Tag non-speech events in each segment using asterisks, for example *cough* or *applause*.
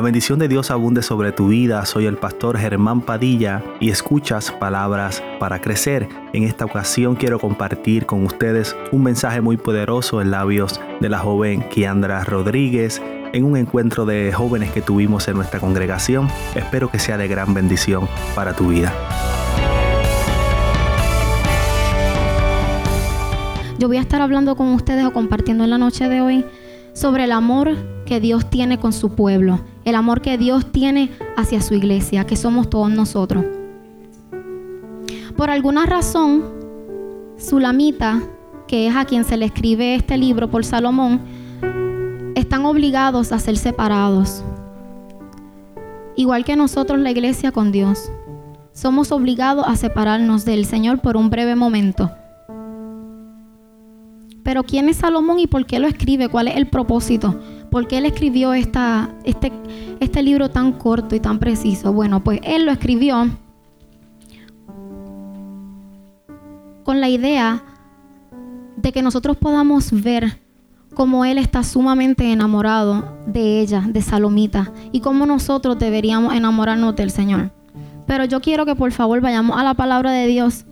La bendición de Dios abunde sobre tu vida. Soy el pastor Germán Padilla y escuchas palabras para crecer. En esta ocasión quiero compartir con ustedes un mensaje muy poderoso en labios de la joven Kiandra Rodríguez en un encuentro de jóvenes que tuvimos en nuestra congregación. Espero que sea de gran bendición para tu vida. Yo voy a estar hablando con ustedes o compartiendo en la noche de hoy sobre el amor que Dios tiene con su pueblo el amor que Dios tiene hacia su iglesia, que somos todos nosotros. Por alguna razón, Sulamita, que es a quien se le escribe este libro por Salomón, están obligados a ser separados. Igual que nosotros la iglesia con Dios, somos obligados a separarnos del Señor por un breve momento. Pero ¿quién es Salomón y por qué lo escribe? ¿Cuál es el propósito? ¿Por qué él escribió esta, este, este libro tan corto y tan preciso? Bueno, pues él lo escribió con la idea de que nosotros podamos ver cómo él está sumamente enamorado de ella, de Salomita, y cómo nosotros deberíamos enamorarnos del Señor. Pero yo quiero que por favor vayamos a la palabra de Dios,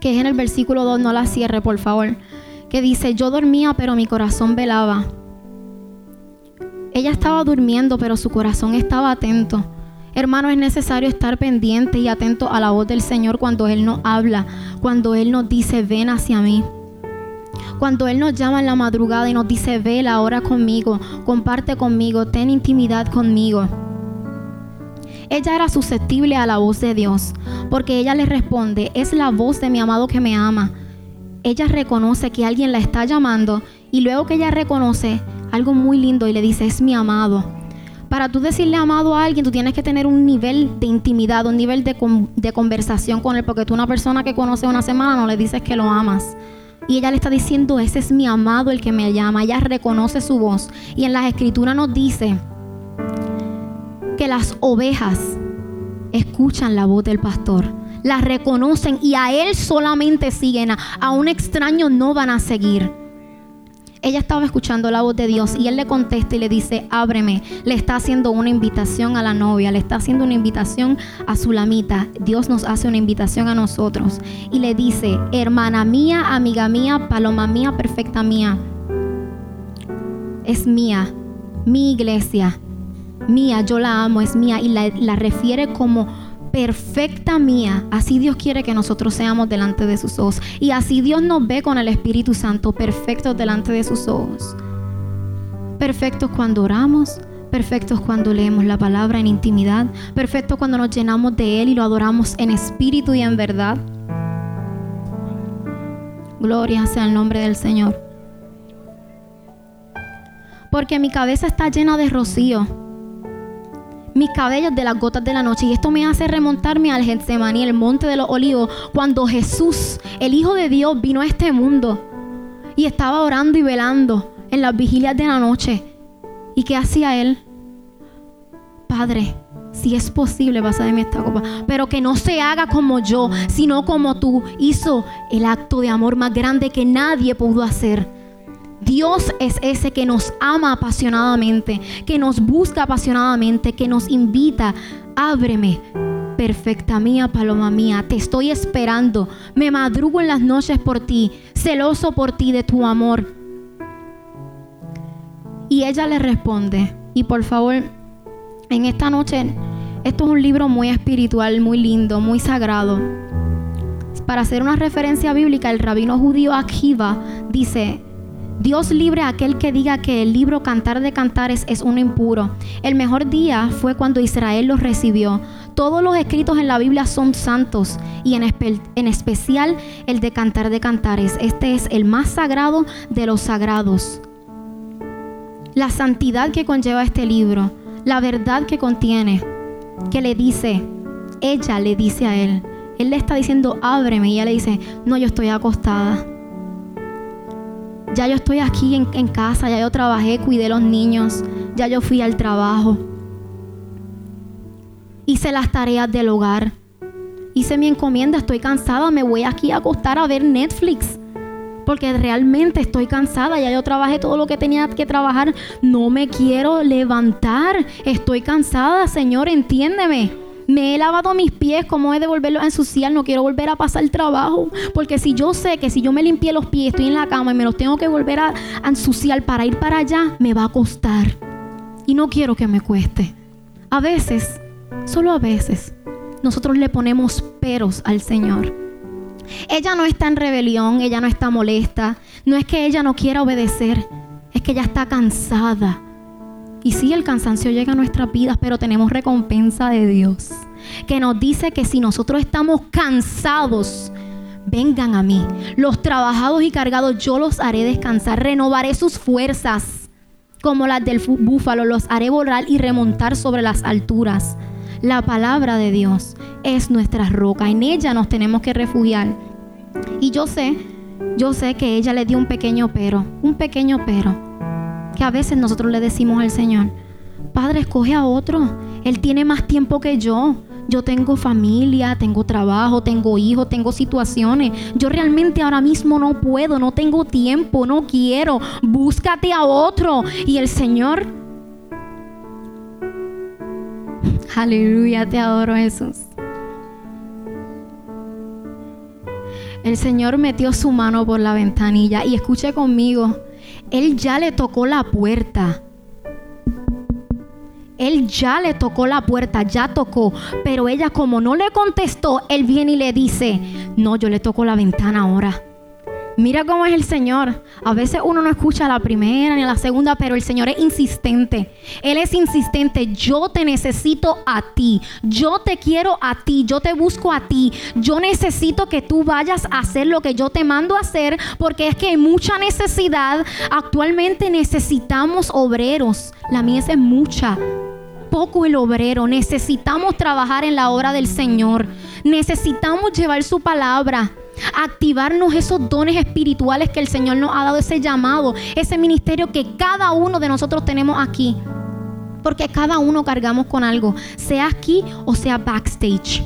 que es en el versículo 2, no la cierre, por favor, que dice, yo dormía, pero mi corazón velaba ella estaba durmiendo, pero su corazón estaba atento. Hermano, es necesario estar pendiente y atento a la voz del Señor cuando Él nos habla, cuando Él nos dice, ven hacia mí. Cuando Él nos llama en la madrugada y nos dice, vela ahora conmigo, comparte conmigo, ten intimidad conmigo. Ella era susceptible a la voz de Dios, porque ella le responde, es la voz de mi amado que me ama. Ella reconoce que alguien la está llamando y luego que ella reconoce, algo muy lindo y le dice, es mi amado. Para tú decirle amado a alguien, tú tienes que tener un nivel de intimidad, un nivel de, de conversación con él, porque tú una persona que conoce una semana no le dices que lo amas. Y ella le está diciendo, ese es mi amado el que me llama. Ella reconoce su voz. Y en las escrituras nos dice que las ovejas escuchan la voz del pastor. Las reconocen y a él solamente siguen. A un extraño no van a seguir. Ella estaba escuchando la voz de Dios y él le contesta y le dice, ábreme. Le está haciendo una invitación a la novia, le está haciendo una invitación a su lamita. Dios nos hace una invitación a nosotros y le dice, hermana mía, amiga mía, paloma mía, perfecta mía. Es mía, mi iglesia, mía, yo la amo, es mía y la, la refiere como perfecta mía. Así Dios quiere que nosotros seamos delante de sus ojos. Y así Dios nos ve con el Espíritu Santo, perfectos delante de sus ojos. Perfectos cuando oramos, perfectos cuando leemos la palabra en intimidad, perfectos cuando nos llenamos de Él y lo adoramos en espíritu y en verdad. Gloria sea el nombre del Señor. Porque mi cabeza está llena de rocío mis cabellos de las gotas de la noche. Y esto me hace remontarme al Getsemaní, el monte de los olivos, cuando Jesús, el Hijo de Dios, vino a este mundo y estaba orando y velando en las vigilias de la noche. ¿Y qué hacía él? Padre, si es posible, pasa esta copa, pero que no se haga como yo, sino como tú. Hizo el acto de amor más grande que nadie pudo hacer Dios es ese que nos ama apasionadamente, que nos busca apasionadamente, que nos invita. Ábreme, perfecta mía, paloma mía, te estoy esperando. Me madrugo en las noches por ti, celoso por ti de tu amor. Y ella le responde, y por favor, en esta noche, esto es un libro muy espiritual, muy lindo, muy sagrado. Para hacer una referencia bíblica, el rabino judío Akiva dice, Dios libre a aquel que diga que el libro Cantar de Cantares es uno impuro. El mejor día fue cuando Israel los recibió. Todos los escritos en la Biblia son santos y en, en, especial el de Cantar de Cantares. Este es el más sagrado de los sagrados. La santidad que conlleva este libro, la verdad que contiene, que le dice, ella le dice a él, él le está diciendo, ábreme, y ella le dice, no, yo estoy acostada ya yo estoy aquí en, casa, ya yo trabajé, cuidé los niños, ya yo fui al trabajo. Hice las tareas del hogar. Hice mi encomienda, estoy cansada, me voy aquí a acostar a ver Netflix. porque realmente estoy cansada, ya yo trabajé todo lo que tenía que trabajar, no me quiero levantar, estoy cansada, Señor, entiéndeme. Me he lavado mis pies, ¿cómo he de volverlos a ensuciar? No quiero volver a pasar trabajo. Porque si yo sé que si yo me limpié los pies, estoy en la cama y me los tengo que volver a, a ensuciar para ir para allá, me va a costar. Y no quiero que me cueste. A veces, solo a veces, nosotros le ponemos peros al Señor. Ella no está en rebelión, ella no está molesta. No es que ella no quiera obedecer, es que ella está cansada. Y sí, el cansancio llega a nuestras vidas, pero tenemos recompensa de Dios. Que nos dice que si nosotros estamos cansados, vengan a mí. Los trabajados y cargados yo los haré descansar, renovaré sus fuerzas. Como las del búfalo, los haré volar y remontar sobre las alturas. La palabra de Dios es nuestra roca. En ella nos tenemos que refugiar. Y yo sé, yo sé que ella le dio un pequeño pero, un pequeño pero que a veces nosotros le decimos al Señor, Padre, escoge a otro. Él tiene más tiempo que yo. Yo tengo familia, tengo trabajo, tengo hijos, tengo situaciones. Yo realmente ahora mismo no puedo, no tengo tiempo, no quiero. Búscate a otro. Y el Señor... Aleluya, te adoro Jesús. El Señor metió su mano por la ventanilla y escuche conmigo. Él ya le tocó la puerta. Él ya le tocó la puerta, ya tocó. Pero ella como no le contestó, él viene y le dice, no, yo le toco la ventana ahora. Mira cómo es el Señor. A veces uno no escucha la primera ni la segunda, pero el Señor es insistente. Él es insistente. Yo te necesito a ti. Yo te quiero a ti. Yo te busco a ti. Yo necesito que tú vayas a hacer lo que yo te mando a hacer porque es que hay mucha necesidad. Actualmente necesitamos obreros. La mies es mucha poco el obrero. Necesitamos trabajar en la obra del Señor. Necesitamos llevar su palabra activarnos esos dones espirituales que el Señor nos ha dado, ese llamado, ese ministerio que cada uno de nosotros tenemos aquí. Porque cada uno cargamos con algo, sea aquí o sea backstage.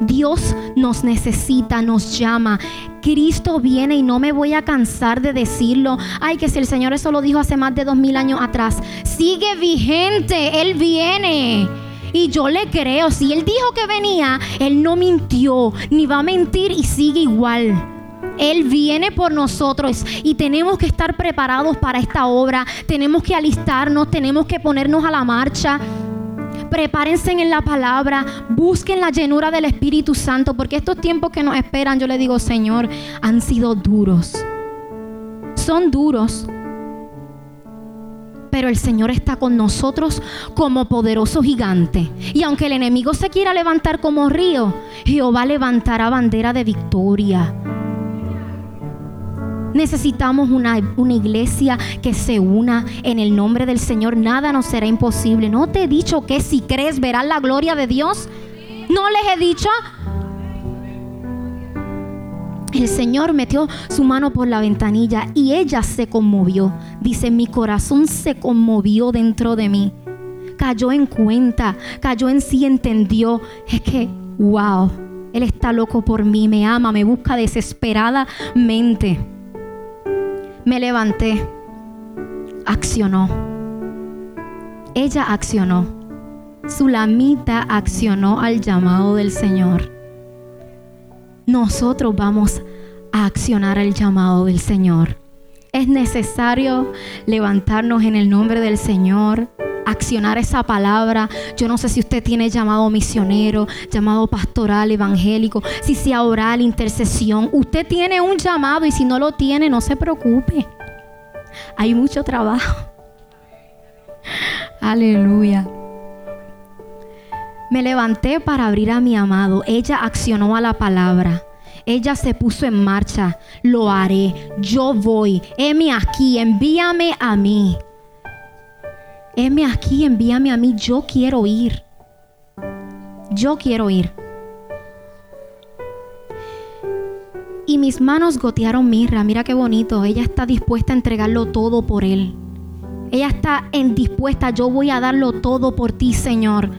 Dios nos necesita, nos llama. Cristo viene y no me voy a cansar de decirlo. Ay, que si el Señor eso lo dijo hace más de dos mil años atrás, sigue vigente, Él viene. Y yo le creo, si Él dijo que venía, Él no mintió, ni va a mentir y sigue igual. Él viene por nosotros y tenemos que estar preparados para esta obra. Tenemos que alistarnos, tenemos que ponernos a la marcha. Prepárense en la palabra, busquen la llenura del Espíritu Santo, porque estos tiempos que nos esperan, yo le digo, Señor, han sido duros. Son duros, pero el Señor está con nosotros como poderoso gigante. Y aunque el enemigo se quiera levantar como río, Jehová levantará bandera de victoria. Necesitamos una, una, iglesia que se una en el nombre del Señor. Nada nos será imposible. ¿No te he dicho que si crees verás la gloria de Dios? ¿No les he dicho? El Señor metió su mano por la ventanilla y ella se conmovió. Dice, mi corazón se conmovió dentro de mí. Cayó en cuenta, cayó en sí, entendió. Es que, wow, Él está loco por mí, me ama, me busca desesperadamente. Me levanté, accionó. Ella accionó. Su lamita accionó al llamado del Señor nosotros vamos a accionar el llamado del Señor. Es necesario levantarnos en el nombre del Señor, accionar esa palabra. Yo no sé si usted tiene llamado misionero, llamado pastoral, evangélico, si sea oral, intercesión. Usted tiene un llamado y si no lo tiene, no se preocupe. Hay mucho trabajo. *laughs* Aleluya. Me levanté para abrir a mi amado. Ella accionó a la palabra. Ella se puso en marcha. Lo haré. Yo voy. Heme aquí. Envíame a mí. Heme aquí. Envíame a mí. Yo quiero ir. Yo quiero ir. Y mis manos gotearon mirra. Mira qué bonito. Ella está dispuesta a entregarlo todo por él. Ella está en dispuesta. Yo voy a darlo todo por ti, Señor.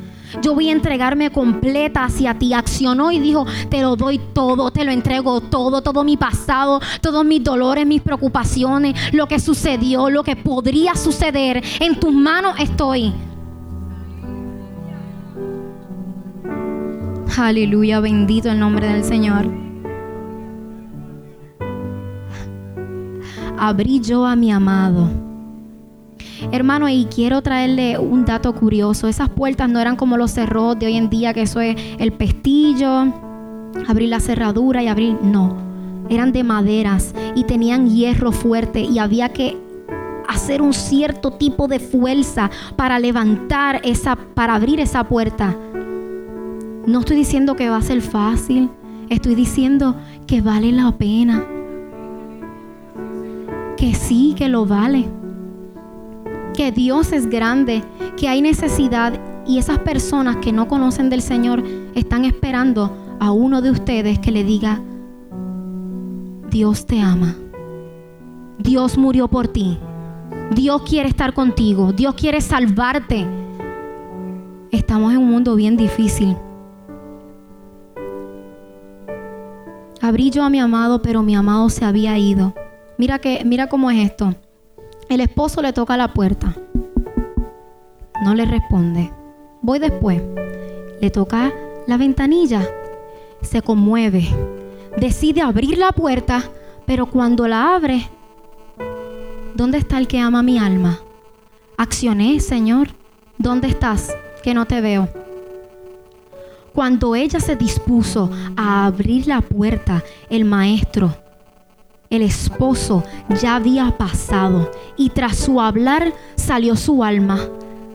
Yo voy a entregarme completa hacia ti. Accionó y dijo, te lo doy todo, te lo entrego todo, todo mi pasado, todos mis dolores, mis preocupaciones, lo que sucedió, lo que podría suceder. En tus manos estoy. Aleluya, bendito el nombre del Señor. Abrí yo a mi amado Hermano, y quiero traerle un dato curioso. Esas puertas no eran como los cerros de hoy en día, que eso es el pestillo, abrir la cerradura y abrir. No, eran de maderas y tenían hierro fuerte y había que hacer un cierto tipo de fuerza para levantar esa, para abrir esa puerta. No estoy diciendo que va a ser fácil, estoy diciendo que vale la pena. Que sí, que lo vale que Dios es grande, que hay necesidad y esas personas que no conocen del Señor están esperando a uno de ustedes que le diga, Dios te ama, Dios murió por ti, Dios quiere estar contigo, Dios quiere salvarte. Estamos en un mundo bien difícil. Abrí yo a mi amado, pero mi amado se había ido. Mira que mira cómo es esto. El esposo le toca la puerta. No le responde. Voy después. Le toca la ventanilla. Se conmueve. Decide abrir la puerta, pero cuando la abre, ¿dónde está el que ama mi alma? Accioné, Señor. ¿Dónde estás? Que no te veo. Cuando ella se dispuso a abrir la puerta, el maestro el esposo ya había pasado y tras su hablar salió su alma.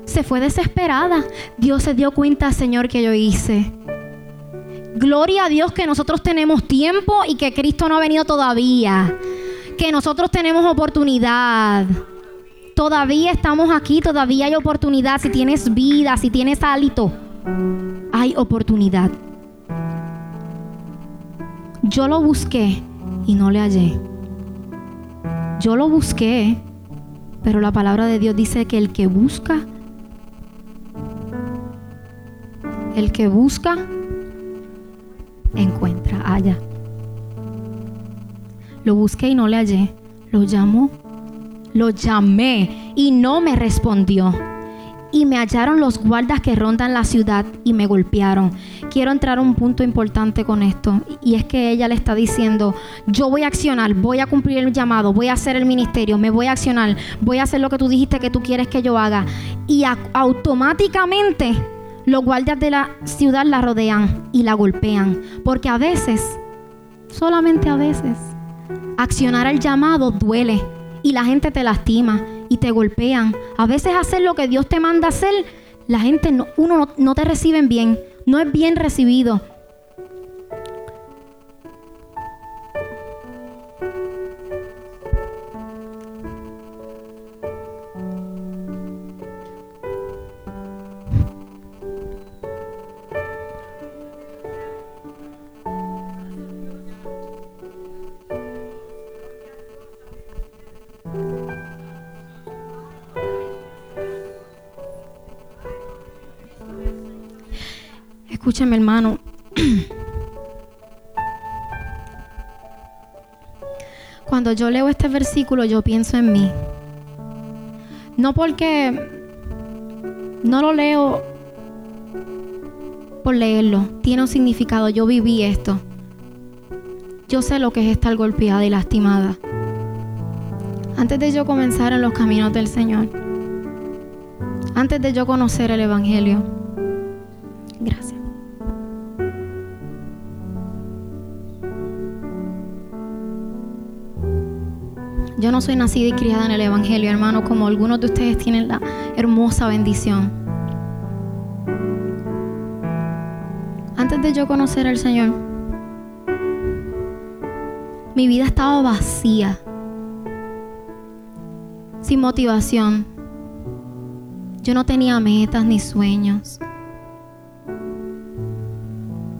Se fue desesperada. Dios se dio cuenta, Señor, que yo hice. Gloria a Dios que nosotros tenemos tiempo y que Cristo no ha venido todavía. Que nosotros tenemos oportunidad. Todavía estamos aquí, todavía hay oportunidad. Si tienes vida, si tienes hálito, hay oportunidad. Yo lo busqué y no le hallé. Yo lo busqué, pero la palabra de Dios dice que el que busca, el que busca, encuentra, halla. Lo busqué y no le hallé. Lo llamó, lo llamé y no me respondió y me hallaron los guardas que rondan la ciudad y me golpearon. Quiero entrar a un punto importante con esto y es que ella le está diciendo, yo voy a accionar, voy a cumplir el llamado, voy a hacer el ministerio, me voy a accionar, voy a hacer lo que tú dijiste que tú quieres que yo haga. Y automáticamente los guardias de la ciudad la rodean y la golpean, porque a veces, solamente a veces, accionar el llamado duele y la gente te lastima y te golpean. A veces hacer lo que Dios te manda hacer, la gente, no, uno no, no te reciben bien, no es bien recibido. Escúchame, hermano. Cuando yo leo este versículo, yo pienso en mí. No porque no lo leo por leerlo. Tiene un significado. Yo viví esto. Yo sé lo que es estar golpeada y lastimada. Antes de yo comenzar en los caminos del Señor. Antes de yo conocer el Evangelio. Soy nacida y criada en el Evangelio, hermano, como algunos de ustedes tienen la hermosa bendición. Antes de yo conocer al Señor, mi vida estaba vacía, sin motivación. Yo no tenía metas ni sueños.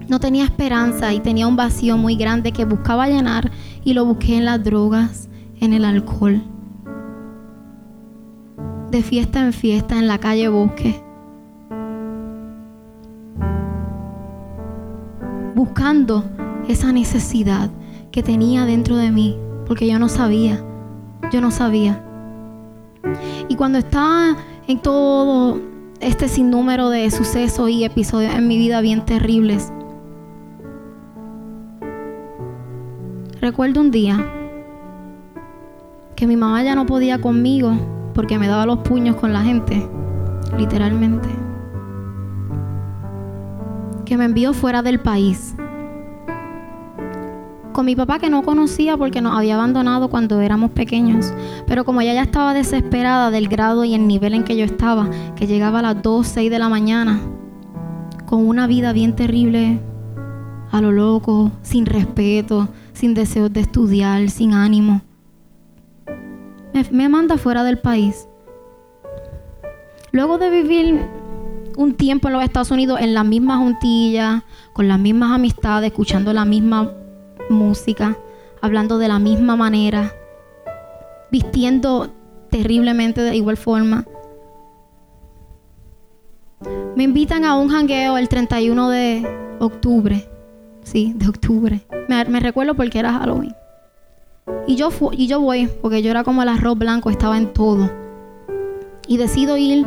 No tenía esperanza y tenía un vacío muy grande que buscaba llenar y lo busqué en las drogas, en el alcohol. De fiesta en fiesta en la calle Bosque. buscando esa necesidad que tenía dentro de mí, porque yo no sabía, yo no sabía. Y cuando estaba en todo este sinnúmero de sucesos y episodios en mi vida bien terribles, recuerdo un día que mi mamá ya no podía conmigo porque me daba los puños con la gente, literalmente. Que me envió fuera del país. Con mi papá que no conocía porque nos había abandonado cuando éramos pequeños. Pero como ella ya estaba desesperada del grado y el nivel en que yo estaba, que llegaba a las 2, 6 de la mañana, con una vida bien terrible, a lo loco, sin respeto, sin deseos de estudiar, sin ánimo. Me, manda fuera del país. Luego de vivir un tiempo en los Estados Unidos en la misma juntilla, con las mismas amistades, escuchando la misma música, hablando de la misma manera, vistiendo terriblemente de igual forma. Me invitan a un jangueo el 31 de octubre. Sí, de octubre. Me recuerdo porque era Halloween. Y yo, y yo voy, porque yo era como el arroz blanco, estaba en todo. Y decido ir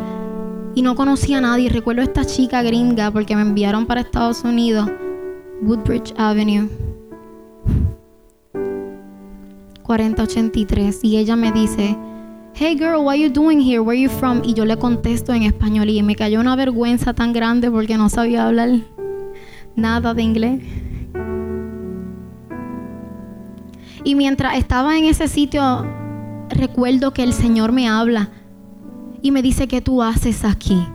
y no conocía a nadie. Recuerdo a esta chica gringa porque me enviaron para Estados Unidos, Woodbridge Avenue, 4083. Y ella me dice, Hey girl, what are you doing here? Where are you from? Y yo le contesto en español y me cayó una vergüenza tan grande porque no sabía hablar nada de inglés. Y mientras estaba en ese sitio, recuerdo que el Señor me habla y me dice, ¿qué tú haces aquí?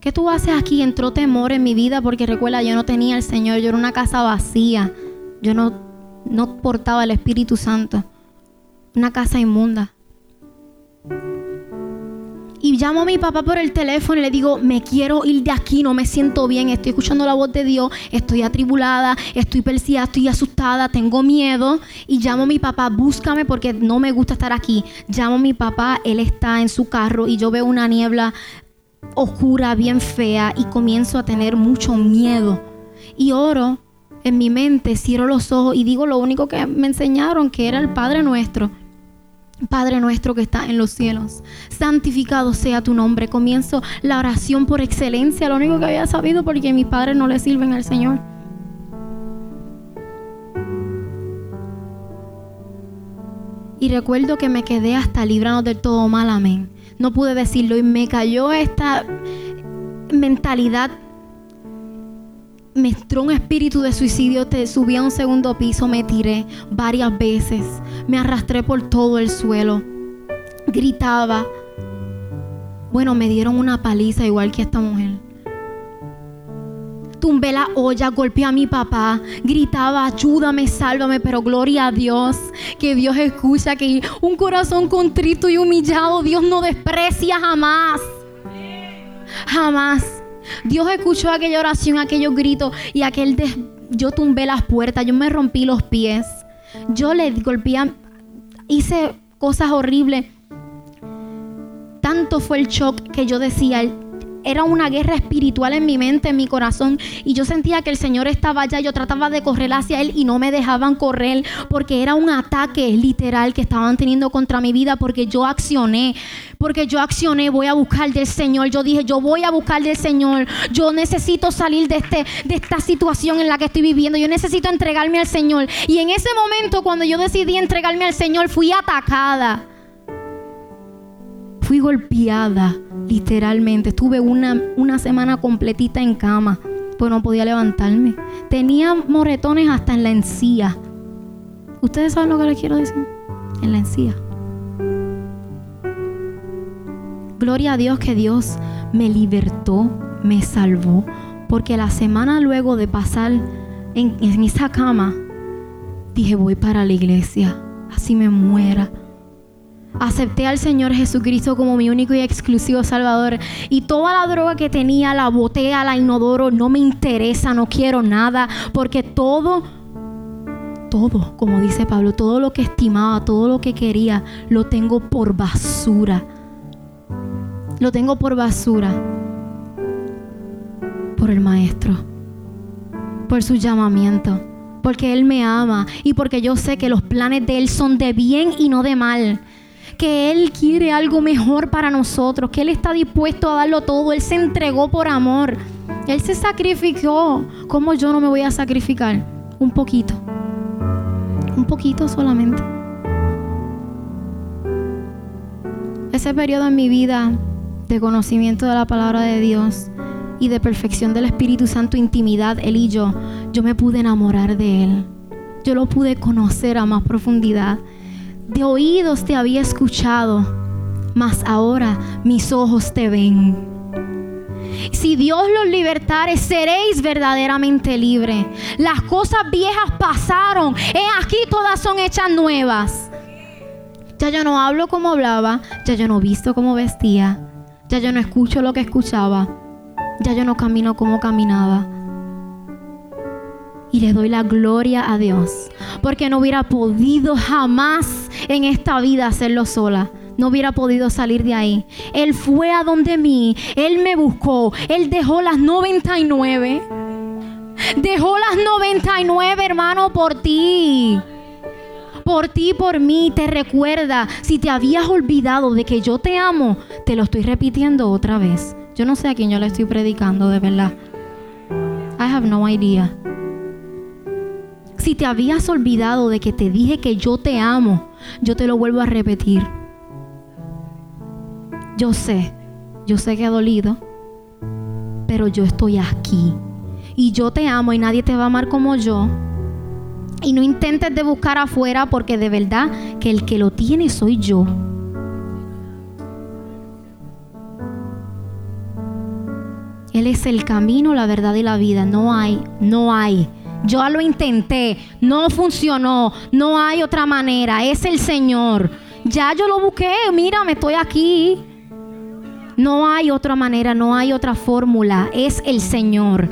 ¿Qué tú haces aquí? Entró temor en mi vida porque recuerda, yo no tenía al Señor, yo era una casa vacía, yo no, no portaba el Espíritu Santo, una casa inmunda. Y llamo a mi papá por el teléfono y le digo, me quiero ir de aquí, no me siento bien, estoy escuchando la voz de Dios, estoy atribulada, estoy perseguida, estoy asustada, tengo miedo. Y llamo a mi papá, búscame porque no me gusta estar aquí. Llamo a mi papá, él está en su carro y yo veo una niebla oscura, bien fea y comienzo a tener mucho miedo. Y oro en mi mente, cierro los ojos y digo lo único que me enseñaron, que era el Padre nuestro. Padre nuestro que está en los cielos, santificado sea tu nombre. Comienzo la oración por excelencia, lo único que había sabido porque mis padres no le sirven al Señor. Y recuerdo que me quedé hasta librando del todo mal, amén. No pude decirlo y me cayó esta mentalidad me entró un espíritu de suicidio, te subí a un segundo piso, me tiré varias veces, me arrastré por todo el suelo, gritaba. Bueno, me dieron una paliza igual que esta mujer. Tumbé la olla, golpeé a mi papá, gritaba, ayúdame, sálvame, pero gloria a Dios, que Dios escucha, que un corazón contrito y humillado, Dios no desprecia jamás. Jamás. Dios escuchó aquella oración, aquellos gritos y aquel yo tumbé las puertas, yo me rompí los pies. Yo le golpeé, hice cosas horribles. Tanto fue el shock que yo decía, era una guerra espiritual en mi mente, en mi corazón. Y yo sentía que el Señor estaba allá. Yo trataba de correr hacia Él y no me dejaban correr porque era un ataque literal que estaban teniendo contra mi vida porque yo accioné. Porque yo accioné, voy a buscar del Señor. Yo dije, yo voy a buscar del Señor. Yo necesito salir de, este, de esta situación en la que estoy viviendo. Yo necesito entregarme al Señor. Y en ese momento, cuando yo decidí entregarme al Señor, fui atacada. Fui golpeada, literalmente. Estuve una, una semana completita en cama, pues no podía levantarme. Tenía moretones hasta en la encía. ¿Ustedes saben lo que les quiero decir? En la encía. Gloria a Dios que Dios me libertó, me salvó, porque la semana luego de pasar en, en esa cama, dije, voy para la iglesia, así me muera acepté al Señor Jesucristo como mi único y exclusivo Salvador. Y toda la droga que tenía la boté la inodoro. No me interesa, no quiero nada. Porque todo, todo, como dice Pablo, todo lo que estimaba, todo lo que quería, lo tengo por basura. Lo tengo por basura. Por el Maestro. por su llamamiento, porque Él me ama y porque yo sé que los planes de Él son de bien y no de mal. Que Él quiere algo mejor para nosotros, que Él está dispuesto a darlo todo. Él se entregó por amor. Él se sacrificó. ¿Cómo yo no me voy a sacrificar? Un poquito. Un poquito solamente. Ese periodo en mi vida de conocimiento de la palabra de Dios y de perfección del Espíritu Santo, intimidad, Él y yo, yo me pude enamorar de Él. Yo lo pude conocer a más profundidad. De oídos te había escuchado, mas ahora mis ojos te ven. Si Dios los libertare, seréis verdaderamente libres. Las cosas viejas pasaron. He aquí todas son hechas nuevas. Ya yo no hablo como hablaba. Ya yo no visto como vestía. Ya yo no escucho lo que escuchaba ya yo no camino como caminaba. Y le doy la gloria a Dios, porque no hubiera podido jamás en esta vida hacerlo sola. No hubiera podido salir de ahí. Él fue a donde mí, Él me buscó, Él dejó las 99. Dejó las 99, hermano, por ti por ti, por mí, te recuerda. Si te habías olvidado de que yo te amo, te lo estoy repitiendo otra vez. Yo no sé a quién yo le estoy predicando, de verdad. I have no idea. Si te habías olvidado de que te dije que yo te amo, yo te lo vuelvo a repetir. Yo sé, yo sé que ha dolido, pero yo estoy aquí. Y yo te amo y nadie te va a amar como yo. Y no intentes de buscar afuera porque de verdad que el que lo tiene soy yo. Él es el camino, la verdad y la vida. No hay, no hay. Yo lo intenté, no funcionó, no hay otra manera. Es el Señor. Ya yo lo busqué, mira, me estoy aquí. No hay otra manera, no hay otra fórmula. Es el Señor.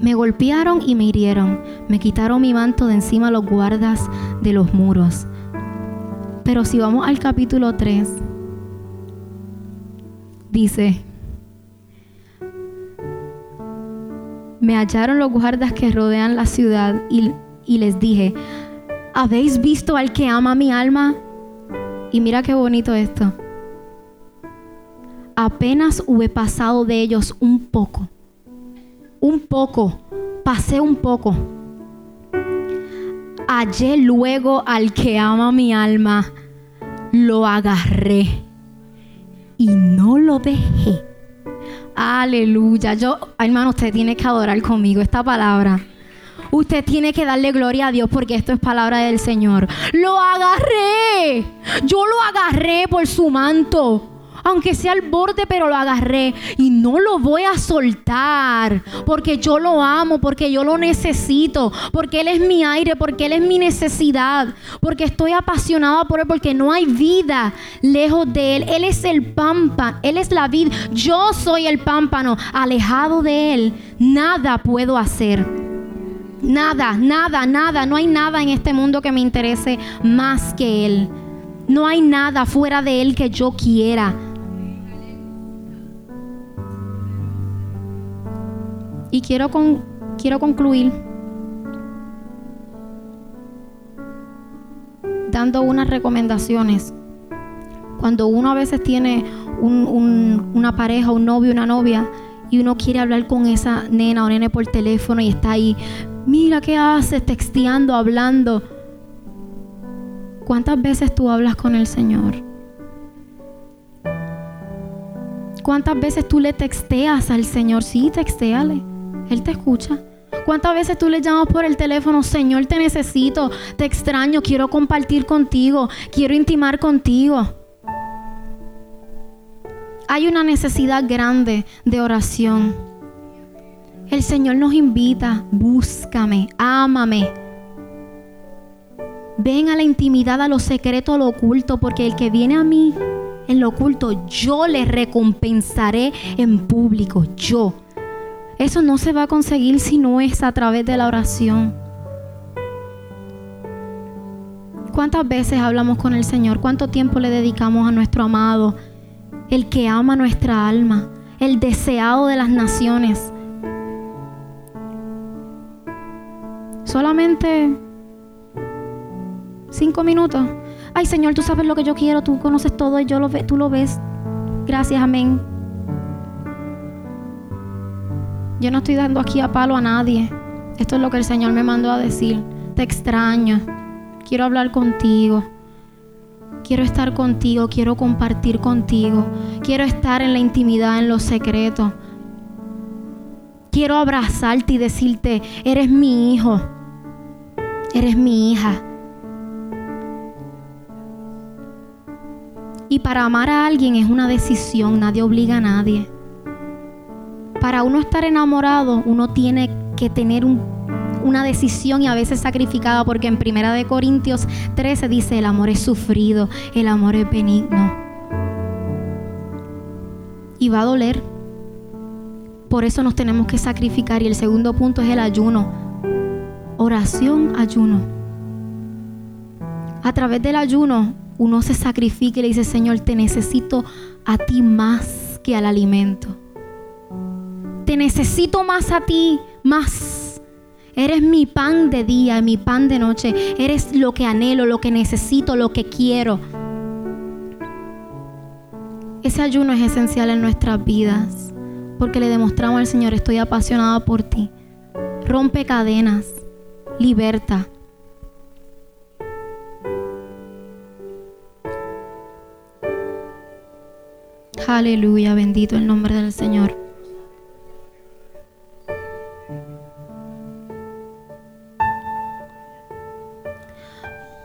Me golpearon y me hirieron. Me quitaron mi manto de encima los guardas de los muros. Pero si vamos al capítulo 3, dice, me hallaron los guardas que rodean la ciudad y, les dije, ¿habéis visto al que ama mi alma? Y mira qué bonito esto. Apenas hube pasado de ellos un poco, un poco, pasé un poco. Hallé luego al que ama mi alma, lo agarré y no lo dejé. Aleluya. Yo, hermano, usted tiene que adorar conmigo esta palabra. Usted tiene que darle gloria a Dios porque esto es palabra del Señor. Lo agarré. Yo lo agarré por su manto aunque sea al borde, pero lo agarré y no lo voy a soltar, porque yo lo amo, porque yo lo necesito, porque Él es mi aire, porque Él es mi necesidad, porque estoy apasionada por Él, porque no hay vida lejos de Él. Él es el pámpano, Él es la vida, yo soy el pámpano, alejado de Él, nada puedo hacer. Nada, nada, nada, no hay nada en este mundo que me interese más que Él. No hay nada fuera de Él que yo quiera. Y quiero, con, quiero concluir dando unas recomendaciones. Cuando uno a veces tiene una pareja, un novio, una novia, y uno quiere hablar con esa nena o nene por teléfono y está ahí, mira qué haces, texteando, hablando. ¿Cuántas veces tú hablas con el Señor? ¿Cuántas veces tú le texteas al Señor? Sí, textéale. Él te escucha. ¿Cuántas veces tú le llamas por el teléfono, Señor, te necesito, te extraño, quiero compartir contigo, quiero intimar contigo? Hay una necesidad grande de oración. El Señor nos invita, búscame, ámame. Ven a la intimidad, a lo secreto, a lo oculto, porque el que viene a mí en lo oculto, yo le recompensaré en público, yo. Eso no se va a conseguir si no es a través de la oración. ¿Cuántas veces hablamos con el Señor? ¿Cuánto tiempo le dedicamos a nuestro amado? El que ama nuestra alma, el deseado de las naciones. Solamente cinco minutos. Ay Señor, tú sabes lo que yo quiero, tú conoces todo y yo lo tú lo ves. Gracias, amén. Yo no estoy dando aquí a palo a nadie. Esto es lo que el Señor me mandó a decir. Te extraño. Quiero hablar contigo. Quiero estar contigo, quiero compartir contigo. Quiero estar en la intimidad, en los secretos. Quiero abrazarte y decirte, eres mi hijo. Eres mi hija. Y para amar a alguien es una decisión, nadie obliga a nadie. Para uno estar enamorado, uno tiene que tener una decisión y a veces sacrificada, porque en Primera de Corintios 13 dice, el amor es sufrido, el amor es benigno. Y va a doler. Por eso nos tenemos que sacrificar. Y el segundo punto es el ayuno. Oración, ayuno. A través del ayuno uno se sacrifica y le dice, Señor, te necesito a ti más que al alimento. Necesito más a ti, más. Eres mi pan de día, mi pan de noche. Eres lo que anhelo, lo que necesito, lo que quiero. Ese ayuno es esencial en nuestras vidas porque le demostramos al Señor, estoy apasionada por ti. Rompe cadenas, liberta. Aleluya, bendito el nombre del Señor.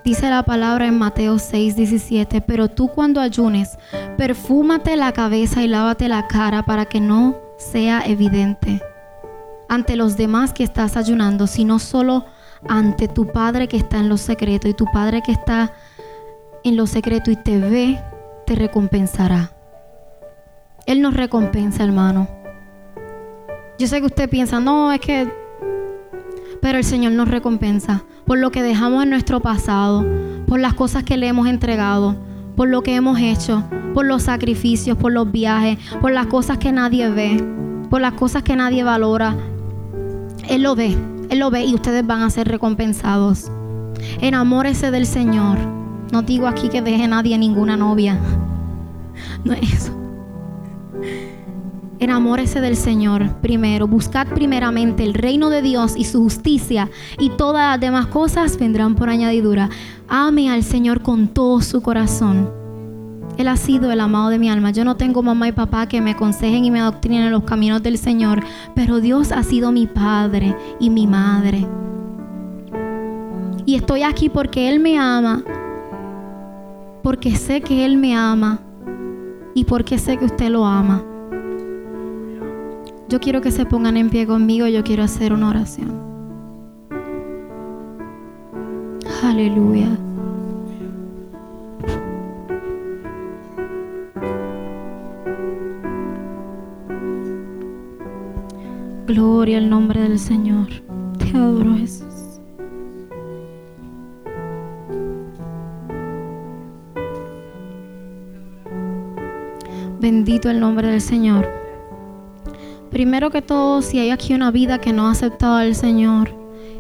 Dice la palabra en Mateo 6, 17, pero tú cuando ayunes, perfúmate la cabeza y lávate la cara para que no sea evidente ante los demás que estás ayunando, sino solo ante tu Padre que está en lo secreto. Y tu Padre que está en lo secreto y te ve, te recompensará. Él nos recompensa, hermano. Yo sé que usted piensa, no, es que... Pero el Señor nos recompensa por lo que dejamos en nuestro pasado, por las cosas que le hemos entregado, por lo que hemos hecho, por los sacrificios, por los viajes, por las cosas que nadie ve, por las cosas que nadie valora. Él lo ve, Él lo ve y ustedes van a ser recompensados. Enamórese del Señor. No digo aquí que deje nadie ninguna novia. *laughs* No es eso. Enamórese del Señor primero. Buscad primeramente el reino de Dios y su justicia y todas las demás cosas vendrán por añadidura. Ame al Señor con todo su corazón. Él ha sido el amado de mi alma. Yo no tengo mamá y papá que me aconsejen y me adoctrinen en los caminos del Señor, pero Dios ha sido mi Padre y mi Madre. Y estoy aquí porque Él me ama, porque sé que Él me ama y porque sé que usted lo ama. Yo quiero que se pongan en pie conmigo, yo quiero hacer una oración. Aleluya. Gloria al nombre del Señor. Te adoro Jesús. Bendito el nombre del Señor. Primero que todo, si hay aquí una vida que no ha aceptado al Señor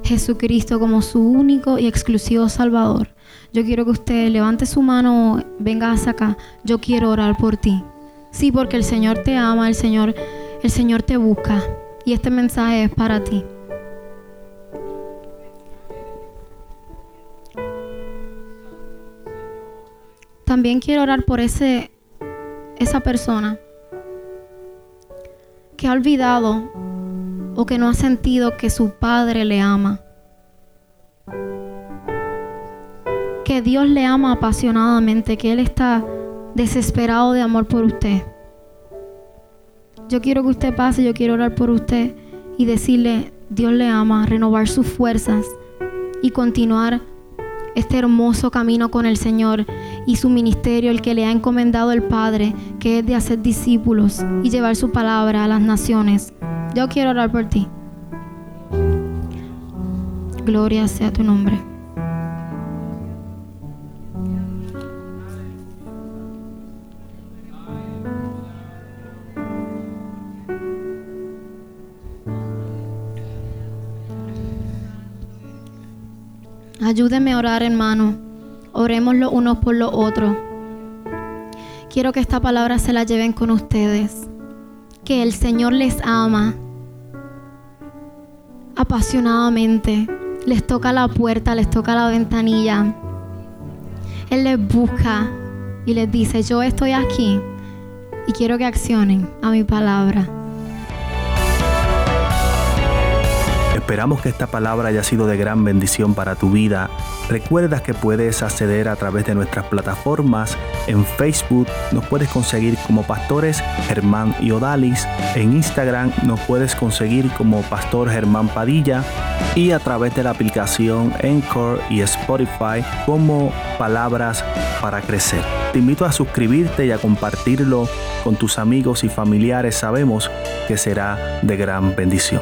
Jesucristo como su único y exclusivo Salvador, yo quiero que usted levante su mano, venga hacia acá. Yo quiero orar por ti. Sí, porque el Señor te ama, el Señor, el Señor te busca. Y este mensaje es para ti. También quiero orar por ese, esa persona que ha olvidado o que no ha sentido que su Padre le ama. Que Dios le ama apasionadamente, que Él está desesperado de amor por usted. Yo quiero que usted pase, yo quiero orar por usted y decirle, Dios le ama, renovar sus fuerzas y continuar este hermoso camino con el Señor y su ministerio, el que le ha encomendado el Padre, que es de hacer discípulos y llevar su palabra a las naciones. Yo quiero orar por ti. Gloria sea tu nombre. Ayúdenme a orar, hermano. Oremos los unos por los otros. Quiero que esta palabra se la lleven con ustedes. Que el Señor les ama apasionadamente. Les toca la puerta, les toca la ventanilla. Él les busca y les dice, yo estoy aquí y quiero que accionen a mi palabra. Esperamos que esta palabra haya sido de gran bendición para tu vida. Recuerda que puedes acceder a través de nuestras plataformas. En Facebook nos puedes conseguir como pastores Germán y Odalis. En Instagram nos puedes conseguir como pastor Germán Padilla. Y a través de la aplicación Encore y Spotify como palabras para crecer. Te invito a suscribirte y a compartirlo con tus amigos y familiares. Sabemos que será de gran bendición.